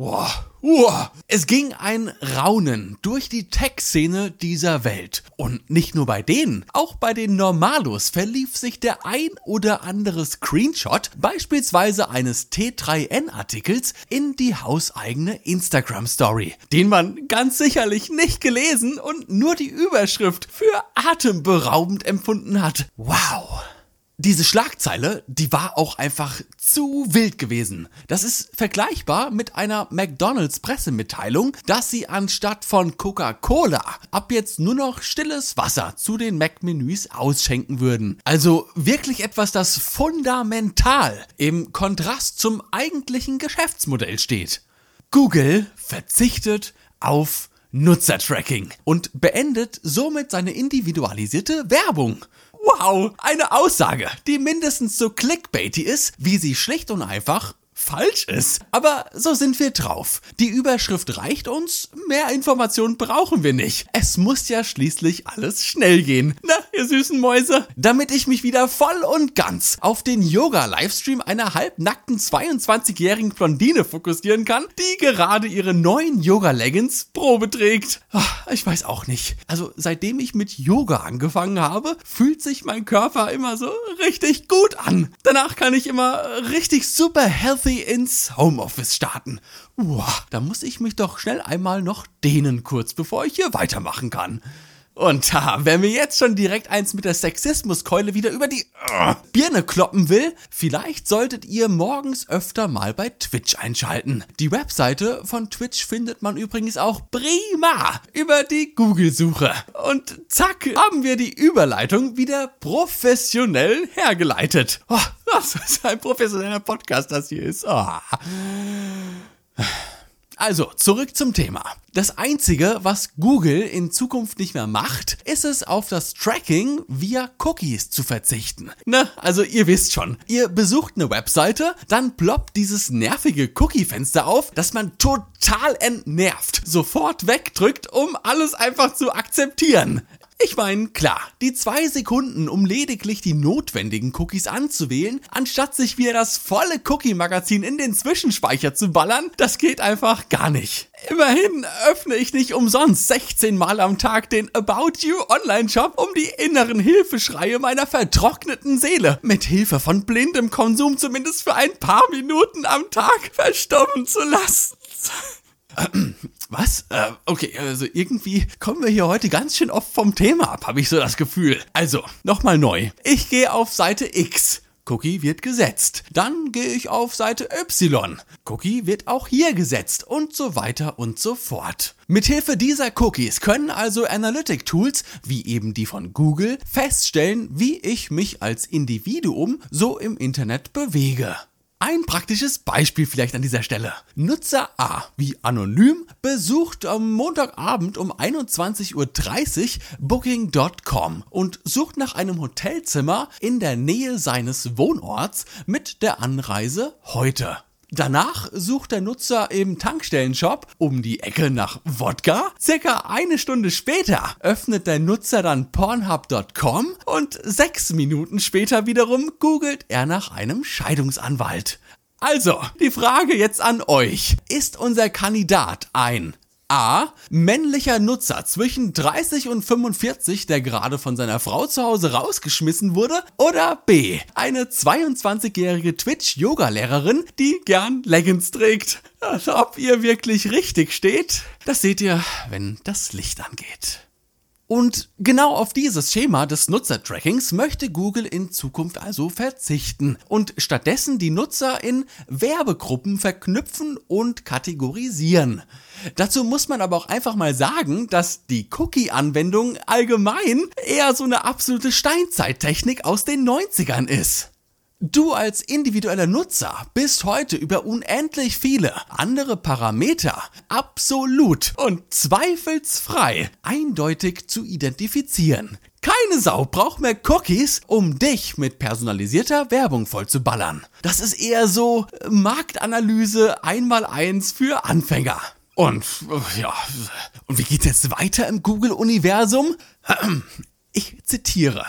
Wow. Uah. Es ging ein Raunen durch die Tech-Szene dieser Welt. Und nicht nur bei denen, auch bei den Normalos verlief sich der ein oder andere Screenshot, beispielsweise eines T3N-Artikels, in die hauseigene Instagram-Story, den man ganz sicherlich nicht gelesen und nur die Überschrift für atemberaubend empfunden hat. Wow diese Schlagzeile, die war auch einfach zu wild gewesen. Das ist vergleichbar mit einer McDonald's Pressemitteilung, dass sie anstatt von Coca-Cola ab jetzt nur noch stilles Wasser zu den Mac-Menüs ausschenken würden. Also wirklich etwas, das fundamental im Kontrast zum eigentlichen Geschäftsmodell steht. Google verzichtet auf Nutzertracking und beendet somit seine individualisierte Werbung. Wow, eine Aussage, die mindestens so clickbaity ist, wie sie schlicht und einfach falsch ist. Aber so sind wir drauf. Die Überschrift reicht uns, mehr Informationen brauchen wir nicht. Es muss ja schließlich alles schnell gehen. Na, ihr süßen Mäuse. Damit ich mich wieder voll und ganz auf den Yoga-Livestream einer halbnackten 22-jährigen Blondine fokussieren kann, die gerade ihre neuen Yoga-Leggings Probe trägt. Ich weiß auch nicht. Also seitdem ich mit Yoga angefangen habe, fühlt sich mein Körper immer so richtig gut an. Danach kann ich immer richtig super healthy Healthy ins Homeoffice starten. Uah, da muss ich mich doch schnell einmal noch dehnen kurz, bevor ich hier weitermachen kann. Und ha, wer mir jetzt schon direkt eins mit der Sexismuskeule wieder über die uh, Birne kloppen will, vielleicht solltet ihr morgens öfter mal bei Twitch einschalten. Die Webseite von Twitch findet man übrigens auch prima über die Google-Suche. Und zack, haben wir die Überleitung wieder professionell hergeleitet. Oh, was für ein professioneller Podcast das hier ist. Oh. Also, zurück zum Thema. Das einzige, was Google in Zukunft nicht mehr macht, ist es, auf das Tracking via Cookies zu verzichten. Na, also ihr wisst schon, ihr besucht eine Webseite, dann ploppt dieses nervige Cookie-Fenster auf, das man total entnervt sofort wegdrückt, um alles einfach zu akzeptieren. Ich meine, klar, die zwei Sekunden, um lediglich die notwendigen Cookies anzuwählen, anstatt sich wieder das volle Cookie-Magazin in den Zwischenspeicher zu ballern, das geht einfach gar nicht. Immerhin öffne ich nicht umsonst 16 Mal am Tag den About You Online-Shop, um die inneren Hilfeschreie meiner vertrockneten Seele mit Hilfe von blindem Konsum zumindest für ein paar Minuten am Tag verstummen zu lassen. Was? Äh, okay, also irgendwie kommen wir hier heute ganz schön oft vom Thema ab, habe ich so das Gefühl. Also, nochmal neu. Ich gehe auf Seite X. Cookie wird gesetzt. Dann gehe ich auf Seite Y. Cookie wird auch hier gesetzt und so weiter und so fort. Mithilfe dieser Cookies können also Analytic Tools, wie eben die von Google, feststellen, wie ich mich als Individuum so im Internet bewege. Ein praktisches Beispiel vielleicht an dieser Stelle. Nutzer A, wie anonym, besucht am Montagabend um 21.30 Uhr booking.com und sucht nach einem Hotelzimmer in der Nähe seines Wohnorts mit der Anreise heute. Danach sucht der Nutzer im Tankstellenshop um die Ecke nach Wodka. Circa eine Stunde später öffnet der Nutzer dann Pornhub.com und sechs Minuten später wiederum googelt er nach einem Scheidungsanwalt. Also, die Frage jetzt an euch. Ist unser Kandidat ein A. Männlicher Nutzer zwischen 30 und 45, der gerade von seiner Frau zu Hause rausgeschmissen wurde. Oder B. Eine 22-jährige Twitch-Yoga-Lehrerin, die gern Leggings trägt. Also, ob ihr wirklich richtig steht, das seht ihr, wenn das Licht angeht. Und genau auf dieses Schema des Nutzertrackings möchte Google in Zukunft also verzichten und stattdessen die Nutzer in Werbegruppen verknüpfen und kategorisieren. Dazu muss man aber auch einfach mal sagen, dass die Cookie-Anwendung allgemein eher so eine absolute Steinzeittechnik aus den 90ern ist. Du als individueller Nutzer bist heute über unendlich viele andere Parameter absolut und zweifelsfrei eindeutig zu identifizieren. Keine Sau braucht mehr Cookies, um dich mit personalisierter Werbung vollzuballern. Das ist eher so Marktanalyse einmal eins für Anfänger. Und ja, und wie geht's jetzt weiter im Google-Universum? Ich zitiere.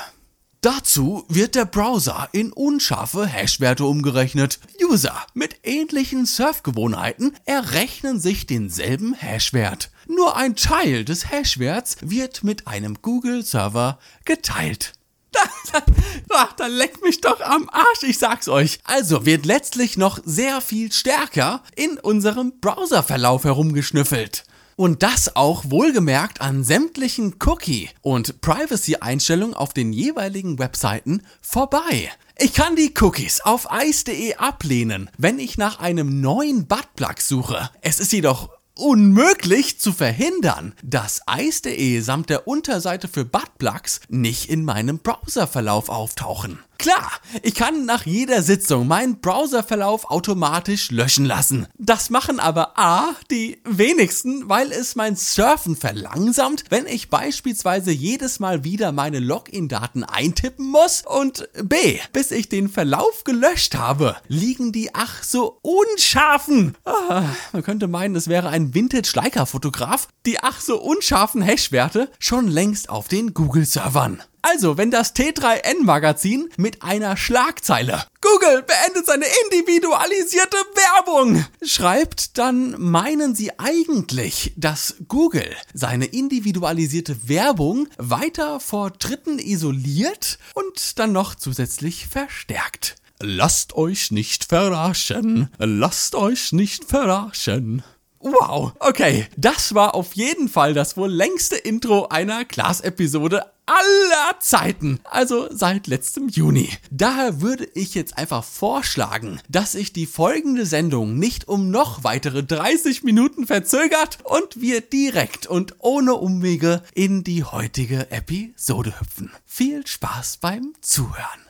Dazu wird der Browser in unscharfe Hashwerte umgerechnet. User mit ähnlichen Surfgewohnheiten errechnen sich denselben Hashwert. Nur ein Teil des Hashwerts wird mit einem Google-Server geteilt. Da, da, da leckt mich doch am Arsch, ich sag's euch. Also wird letztlich noch sehr viel stärker in unserem Browserverlauf herumgeschnüffelt. Und das auch wohlgemerkt an sämtlichen Cookie- und Privacy-Einstellungen auf den jeweiligen Webseiten vorbei. Ich kann die Cookies auf ice.de ablehnen, wenn ich nach einem neuen Buttplug suche. Es ist jedoch unmöglich zu verhindern, dass ice.de samt der Unterseite für Buttplugs nicht in meinem Browserverlauf auftauchen. Klar, ich kann nach jeder Sitzung meinen Browserverlauf automatisch löschen lassen. Das machen aber A, die wenigsten, weil es mein Surfen verlangsamt, wenn ich beispielsweise jedes Mal wieder meine Login-Daten eintippen muss und B, bis ich den Verlauf gelöscht habe, liegen die ach so unscharfen. Ah, man könnte meinen, es wäre ein Vintage-Leica-Fotograf, die ach so unscharfen Hashwerte schon längst auf den Google-Servern. Also, wenn das T3N-Magazin mit einer Schlagzeile Google beendet seine individualisierte Werbung schreibt, dann meinen sie eigentlich, dass Google seine individualisierte Werbung weiter vor Dritten isoliert und dann noch zusätzlich verstärkt. Lasst euch nicht verarschen, lasst euch nicht verarschen. Wow, okay, das war auf jeden Fall das wohl längste Intro einer Class-Episode aller Zeiten, also seit letztem Juni. Daher würde ich jetzt einfach vorschlagen, dass sich die folgende Sendung nicht um noch weitere 30 Minuten verzögert und wir direkt und ohne Umwege in die heutige Episode hüpfen. Viel Spaß beim Zuhören.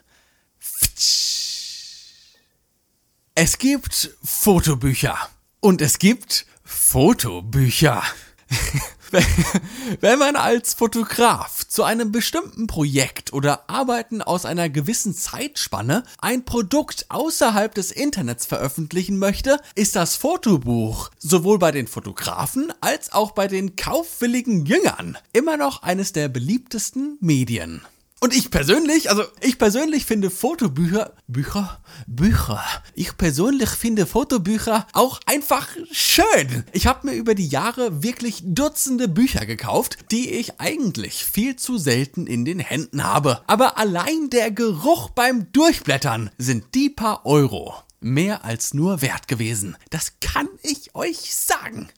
Es gibt Fotobücher und es gibt Fotobücher. Wenn man als Fotograf zu einem bestimmten Projekt oder Arbeiten aus einer gewissen Zeitspanne ein Produkt außerhalb des Internets veröffentlichen möchte, ist das Fotobuch sowohl bei den Fotografen als auch bei den kaufwilligen Jüngern immer noch eines der beliebtesten Medien. Und ich persönlich, also ich persönlich finde Fotobücher, Bücher, Bücher. Ich persönlich finde Fotobücher auch einfach schön. Ich habe mir über die Jahre wirklich Dutzende Bücher gekauft, die ich eigentlich viel zu selten in den Händen habe. Aber allein der Geruch beim Durchblättern sind die paar Euro mehr als nur wert gewesen. Das kann ich euch sagen.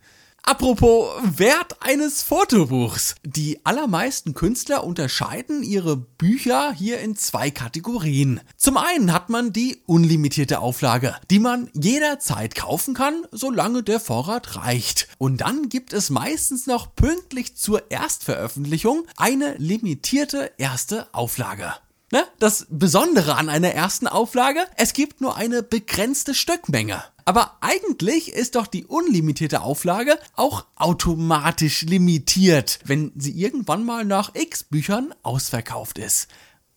Apropos Wert eines Fotobuchs. Die allermeisten Künstler unterscheiden ihre Bücher hier in zwei Kategorien. Zum einen hat man die unlimitierte Auflage, die man jederzeit kaufen kann, solange der Vorrat reicht. Und dann gibt es meistens noch pünktlich zur Erstveröffentlichung eine limitierte erste Auflage. Ne? Das Besondere an einer ersten Auflage, es gibt nur eine begrenzte Stückmenge. Aber eigentlich ist doch die unlimitierte Auflage auch automatisch limitiert, wenn sie irgendwann mal nach x Büchern ausverkauft ist.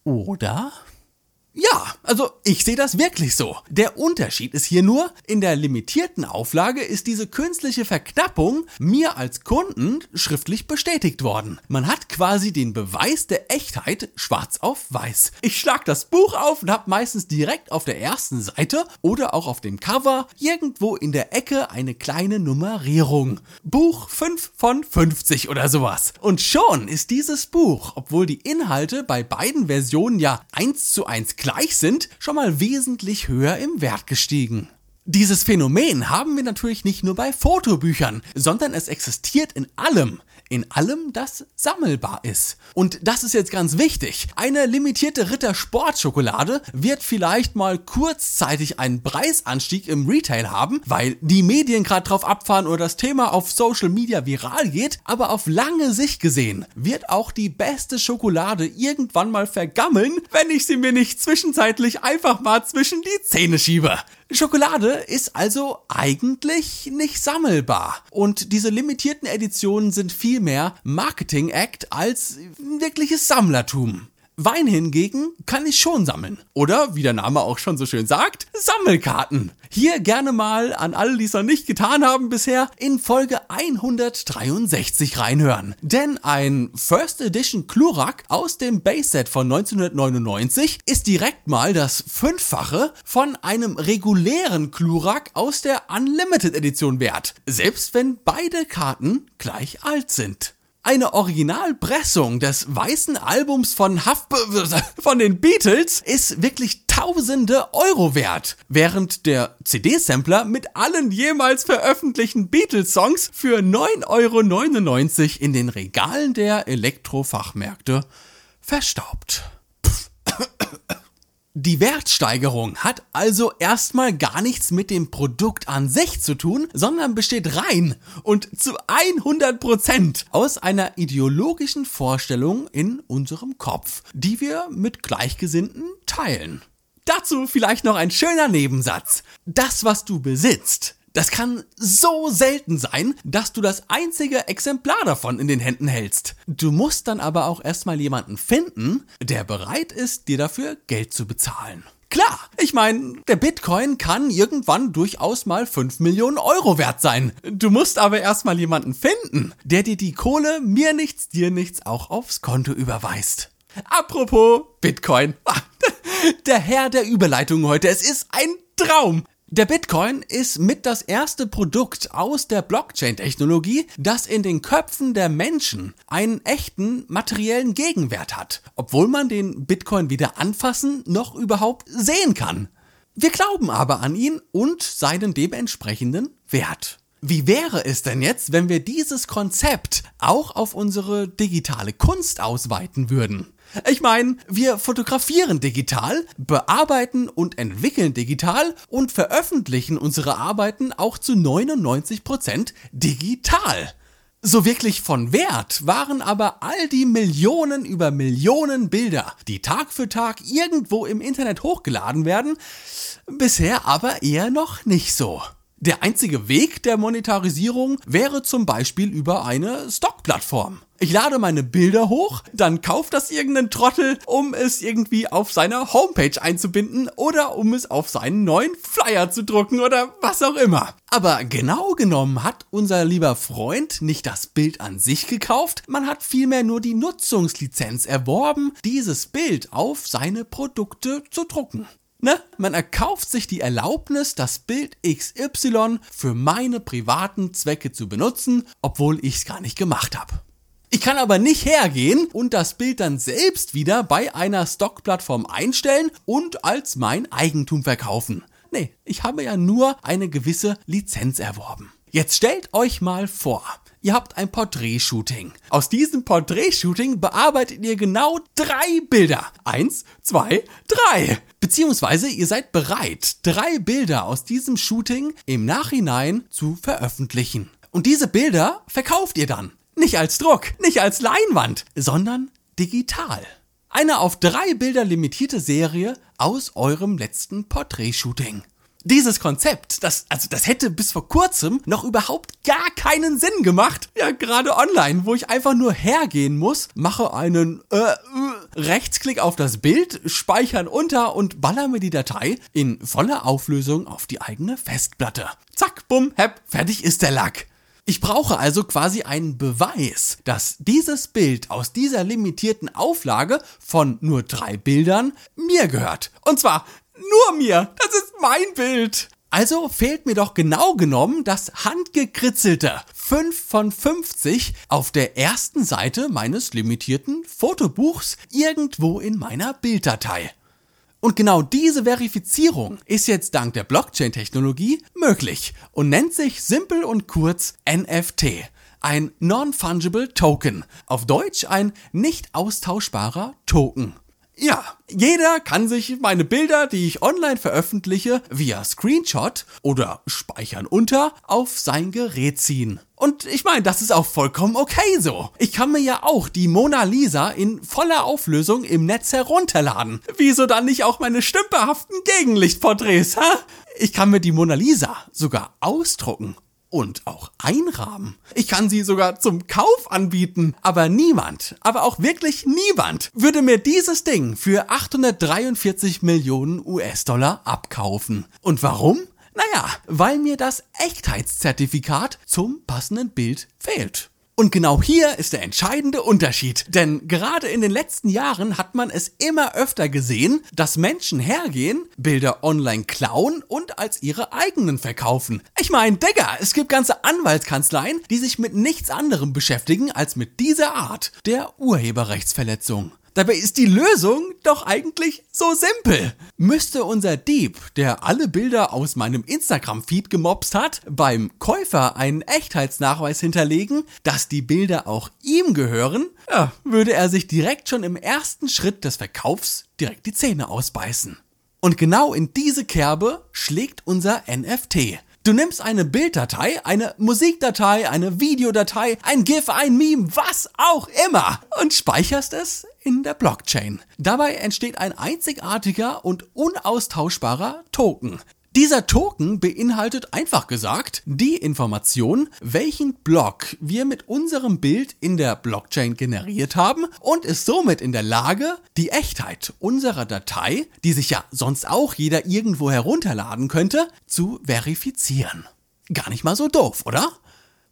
Oder? Ja, also ich sehe das wirklich so. Der Unterschied ist hier nur, in der limitierten Auflage ist diese künstliche Verknappung mir als Kunden schriftlich bestätigt worden. Man hat quasi den Beweis der Echtheit schwarz auf weiß. Ich schlag das Buch auf und habe meistens direkt auf der ersten Seite oder auch auf dem Cover irgendwo in der Ecke eine kleine Nummerierung. Buch 5 von 50 oder sowas. Und schon ist dieses Buch, obwohl die Inhalte bei beiden Versionen ja eins zu eins gleich sind, schon mal wesentlich höher im Wert gestiegen. Dieses Phänomen haben wir natürlich nicht nur bei Fotobüchern, sondern es existiert in allem in allem, das sammelbar ist. Und das ist jetzt ganz wichtig. Eine limitierte Ritter Sportschokolade wird vielleicht mal kurzzeitig einen Preisanstieg im Retail haben, weil die Medien gerade drauf abfahren oder das Thema auf Social Media viral geht, aber auf lange Sicht gesehen wird auch die beste Schokolade irgendwann mal vergammeln, wenn ich sie mir nicht zwischenzeitlich einfach mal zwischen die Zähne schiebe. Schokolade ist also eigentlich nicht sammelbar. Und diese limitierten Editionen sind vielmehr Marketing-Act als wirkliches Sammlertum. Wein hingegen kann ich schon sammeln. Oder, wie der Name auch schon so schön sagt, Sammelkarten. Hier gerne mal an alle, die es noch nicht getan haben bisher, in Folge 163 reinhören. Denn ein First Edition Klurak aus dem Base-Set von 1999 ist direkt mal das Fünffache von einem regulären Klurak aus der Unlimited Edition wert. Selbst wenn beide Karten gleich alt sind. Eine Originalpressung des weißen Albums von Huff von den Beatles ist wirklich tausende Euro wert, während der CD-Sampler mit allen jemals veröffentlichten Beatles-Songs für 9,99 Euro in den Regalen der Elektrofachmärkte verstaubt. Die Wertsteigerung hat also erstmal gar nichts mit dem Produkt an sich zu tun, sondern besteht rein und zu 100% aus einer ideologischen Vorstellung in unserem Kopf, die wir mit Gleichgesinnten teilen. Dazu vielleicht noch ein schöner Nebensatz. Das, was du besitzt, das kann so selten sein, dass du das einzige Exemplar davon in den Händen hältst. Du musst dann aber auch erstmal jemanden finden, der bereit ist, dir dafür Geld zu bezahlen. Klar, ich meine, der Bitcoin kann irgendwann durchaus mal 5 Millionen Euro wert sein. Du musst aber erstmal jemanden finden, der dir die Kohle mir nichts, dir nichts auch aufs Konto überweist. Apropos Bitcoin. Der Herr der Überleitung heute, es ist ein Traum. Der Bitcoin ist mit das erste Produkt aus der Blockchain-Technologie, das in den Köpfen der Menschen einen echten materiellen Gegenwert hat, obwohl man den Bitcoin weder anfassen noch überhaupt sehen kann. Wir glauben aber an ihn und seinen dementsprechenden Wert. Wie wäre es denn jetzt, wenn wir dieses Konzept auch auf unsere digitale Kunst ausweiten würden? Ich meine, wir fotografieren digital, bearbeiten und entwickeln digital und veröffentlichen unsere Arbeiten auch zu 99% digital. So wirklich von Wert waren aber all die Millionen über Millionen Bilder, die Tag für Tag irgendwo im Internet hochgeladen werden, bisher aber eher noch nicht so. Der einzige Weg der Monetarisierung wäre zum Beispiel über eine Stockplattform. Ich lade meine Bilder hoch, dann kauft das irgendein Trottel, um es irgendwie auf seiner Homepage einzubinden oder um es auf seinen neuen Flyer zu drucken oder was auch immer. Aber genau genommen hat unser lieber Freund nicht das Bild an sich gekauft, man hat vielmehr nur die Nutzungslizenz erworben, dieses Bild auf seine Produkte zu drucken. Ne? Man erkauft sich die Erlaubnis, das Bild XY für meine privaten Zwecke zu benutzen, obwohl ich es gar nicht gemacht habe. Ich kann aber nicht hergehen und das Bild dann selbst wieder bei einer Stockplattform einstellen und als mein Eigentum verkaufen. Nee, ich habe ja nur eine gewisse Lizenz erworben. Jetzt stellt euch mal vor, ihr habt ein Porträtshooting. Aus diesem Porträtshooting bearbeitet ihr genau drei Bilder. Eins, zwei, drei. Beziehungsweise ihr seid bereit, drei Bilder aus diesem Shooting im Nachhinein zu veröffentlichen. Und diese Bilder verkauft ihr dann. Nicht als Druck, nicht als Leinwand, sondern digital. Eine auf drei Bilder limitierte Serie aus eurem letzten Porträtshooting. Dieses Konzept, das, also das hätte bis vor kurzem noch überhaupt gar keinen Sinn gemacht. Ja, gerade online, wo ich einfach nur hergehen muss, mache einen äh, äh, Rechtsklick auf das Bild, speichern unter und baller mir die Datei in voller Auflösung auf die eigene Festplatte. Zack, bumm, hepp, fertig ist der Lack. Ich brauche also quasi einen Beweis, dass dieses Bild aus dieser limitierten Auflage von nur drei Bildern mir gehört. Und zwar nur mir. Das ist mein Bild. Also fehlt mir doch genau genommen das handgekritzelte 5 von 50 auf der ersten Seite meines limitierten Fotobuchs irgendwo in meiner Bilddatei. Und genau diese Verifizierung ist jetzt dank der Blockchain-Technologie möglich und nennt sich simpel und kurz NFT. Ein Non-Fungible Token. Auf Deutsch ein nicht austauschbarer Token. Ja, jeder kann sich meine Bilder, die ich online veröffentliche, via Screenshot oder Speichern unter auf sein Gerät ziehen. Und ich meine, das ist auch vollkommen okay so. Ich kann mir ja auch die Mona Lisa in voller Auflösung im Netz herunterladen. Wieso dann nicht auch meine stümperhaften Gegenlichtporträts, ha? Ich kann mir die Mona Lisa sogar ausdrucken und auch einrahmen. Ich kann sie sogar zum Kauf anbieten. Aber niemand, aber auch wirklich niemand, würde mir dieses Ding für 843 Millionen US-Dollar abkaufen. Und warum? Naja, weil mir das Echtheitszertifikat zum passenden Bild fehlt. Und genau hier ist der entscheidende Unterschied. Denn gerade in den letzten Jahren hat man es immer öfter gesehen, dass Menschen hergehen, Bilder online klauen und als ihre eigenen verkaufen. Ich meine, Digga, es gibt ganze Anwaltskanzleien, die sich mit nichts anderem beschäftigen als mit dieser Art der Urheberrechtsverletzung. Dabei ist die Lösung doch eigentlich so simpel. Müsste unser Dieb, der alle Bilder aus meinem Instagram-Feed gemobst hat, beim Käufer einen Echtheitsnachweis hinterlegen, dass die Bilder auch ihm gehören, ja, würde er sich direkt schon im ersten Schritt des Verkaufs direkt die Zähne ausbeißen. Und genau in diese Kerbe schlägt unser NFT. Du nimmst eine Bilddatei, eine Musikdatei, eine Videodatei, ein GIF, ein Meme, was auch immer und speicherst es in der Blockchain. Dabei entsteht ein einzigartiger und unaustauschbarer Token. Dieser Token beinhaltet einfach gesagt die Information, welchen Block wir mit unserem Bild in der Blockchain generiert haben und ist somit in der Lage, die Echtheit unserer Datei, die sich ja sonst auch jeder irgendwo herunterladen könnte, zu verifizieren. Gar nicht mal so doof, oder?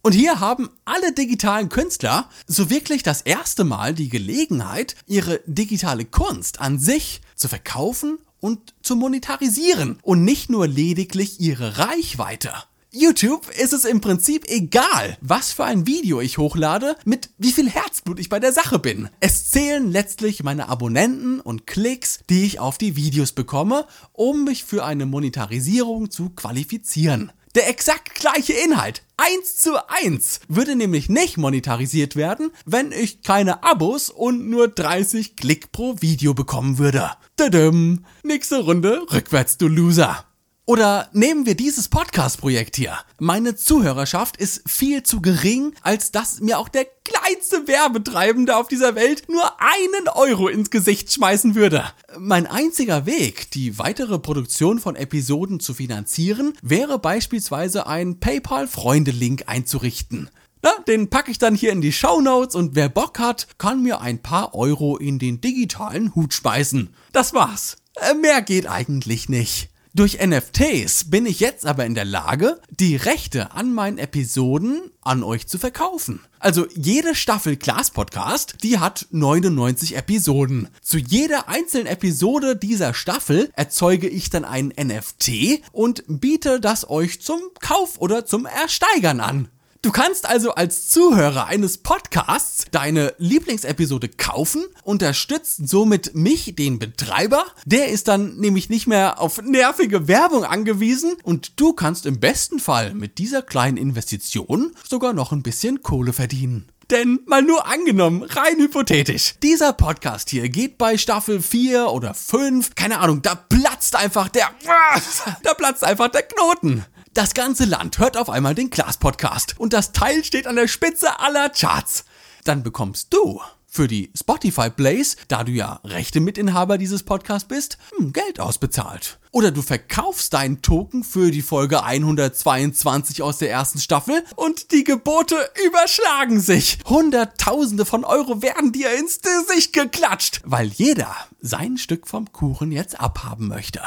Und hier haben alle digitalen Künstler so wirklich das erste Mal die Gelegenheit, ihre digitale Kunst an sich zu verkaufen und zu monetarisieren und nicht nur lediglich ihre Reichweite. YouTube ist es im Prinzip egal, was für ein Video ich hochlade, mit wie viel Herzblut ich bei der Sache bin. Es zählen letztlich meine Abonnenten und Klicks, die ich auf die Videos bekomme, um mich für eine Monetarisierung zu qualifizieren. Der exakt gleiche Inhalt, eins zu eins, würde nämlich nicht monetarisiert werden, wenn ich keine Abos und nur 30 Klick pro Video bekommen würde. Tadam. Nächste Runde rückwärts, du Loser. Oder nehmen wir dieses Podcast-Projekt hier. Meine Zuhörerschaft ist viel zu gering, als dass mir auch der kleinste Werbetreibende auf dieser Welt nur einen Euro ins Gesicht schmeißen würde. Mein einziger Weg, die weitere Produktion von Episoden zu finanzieren, wäre beispielsweise ein PayPal-Freunde-Link einzurichten. Na, den packe ich dann hier in die Show Notes und wer Bock hat, kann mir ein paar Euro in den digitalen Hut speisen. Das war's. Äh, mehr geht eigentlich nicht. Durch NFTs bin ich jetzt aber in der Lage, die Rechte an meinen Episoden an euch zu verkaufen. Also jede Staffel Class Podcast, die hat 99 Episoden. Zu jeder einzelnen Episode dieser Staffel erzeuge ich dann einen NFT und biete das euch zum Kauf oder zum Ersteigern an. Du kannst also als Zuhörer eines Podcasts deine Lieblingsepisode kaufen, unterstützt somit mich, den Betreiber. Der ist dann nämlich nicht mehr auf nervige Werbung angewiesen und du kannst im besten Fall mit dieser kleinen Investition sogar noch ein bisschen Kohle verdienen. Denn mal nur angenommen, rein hypothetisch, dieser Podcast hier geht bei Staffel 4 oder 5, keine Ahnung, da platzt einfach der, da platzt einfach der Knoten. Das ganze Land hört auf einmal den Glas-Podcast und das Teil steht an der Spitze aller Charts. Dann bekommst du für die Spotify Plays, da du ja rechte Mitinhaber dieses Podcasts bist, hm, Geld ausbezahlt. Oder du verkaufst deinen Token für die Folge 122 aus der ersten Staffel und die Gebote überschlagen sich. Hunderttausende von Euro werden dir ins Gesicht geklatscht, weil jeder sein Stück vom Kuchen jetzt abhaben möchte.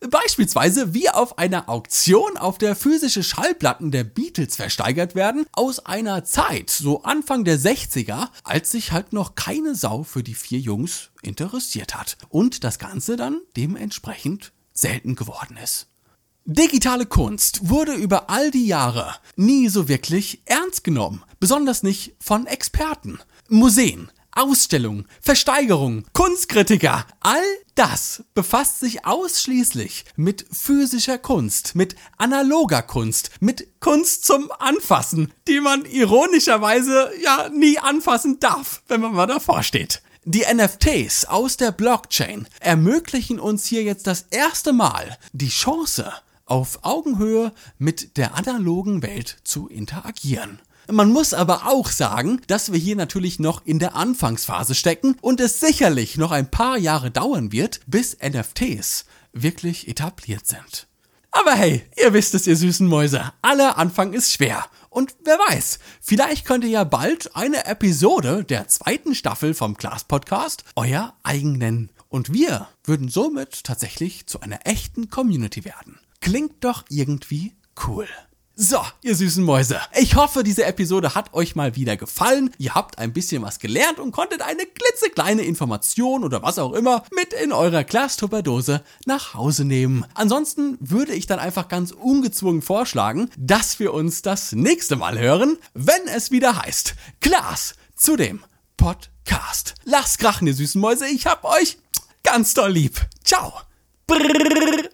Beispielsweise wie auf einer Auktion, auf der physische Schallplatten der Beatles versteigert werden, aus einer Zeit, so Anfang der 60er, als sich halt noch keine Sau für die vier Jungs interessiert hat. Und das Ganze dann dementsprechend selten geworden ist. Digitale Kunst wurde über all die Jahre nie so wirklich ernst genommen, besonders nicht von Experten. Museen, Ausstellungen, Versteigerungen, Kunstkritiker, all das befasst sich ausschließlich mit physischer Kunst, mit analoger Kunst, mit Kunst zum Anfassen, die man ironischerweise ja nie anfassen darf, wenn man mal davor steht. Die NFTs aus der Blockchain ermöglichen uns hier jetzt das erste Mal die Chance, auf Augenhöhe mit der analogen Welt zu interagieren. Man muss aber auch sagen, dass wir hier natürlich noch in der Anfangsphase stecken und es sicherlich noch ein paar Jahre dauern wird, bis NFTs wirklich etabliert sind. Aber hey, ihr wisst es, ihr süßen Mäuse. Aller Anfang ist schwer. Und wer weiß, vielleicht könnt ihr ja bald eine Episode der zweiten Staffel vom Class Podcast euer eigen nennen. Und wir würden somit tatsächlich zu einer echten Community werden. Klingt doch irgendwie cool. So, ihr süßen Mäuse. Ich hoffe, diese Episode hat euch mal wieder gefallen. Ihr habt ein bisschen was gelernt und konntet eine klitzekleine Information oder was auch immer mit in eurer Glastupperdose nach Hause nehmen. Ansonsten würde ich dann einfach ganz ungezwungen vorschlagen, dass wir uns das nächste Mal hören, wenn es wieder heißt Glas zu dem Podcast. Lasst krachen, ihr süßen Mäuse. Ich hab euch ganz doll lieb. Ciao. Brrr.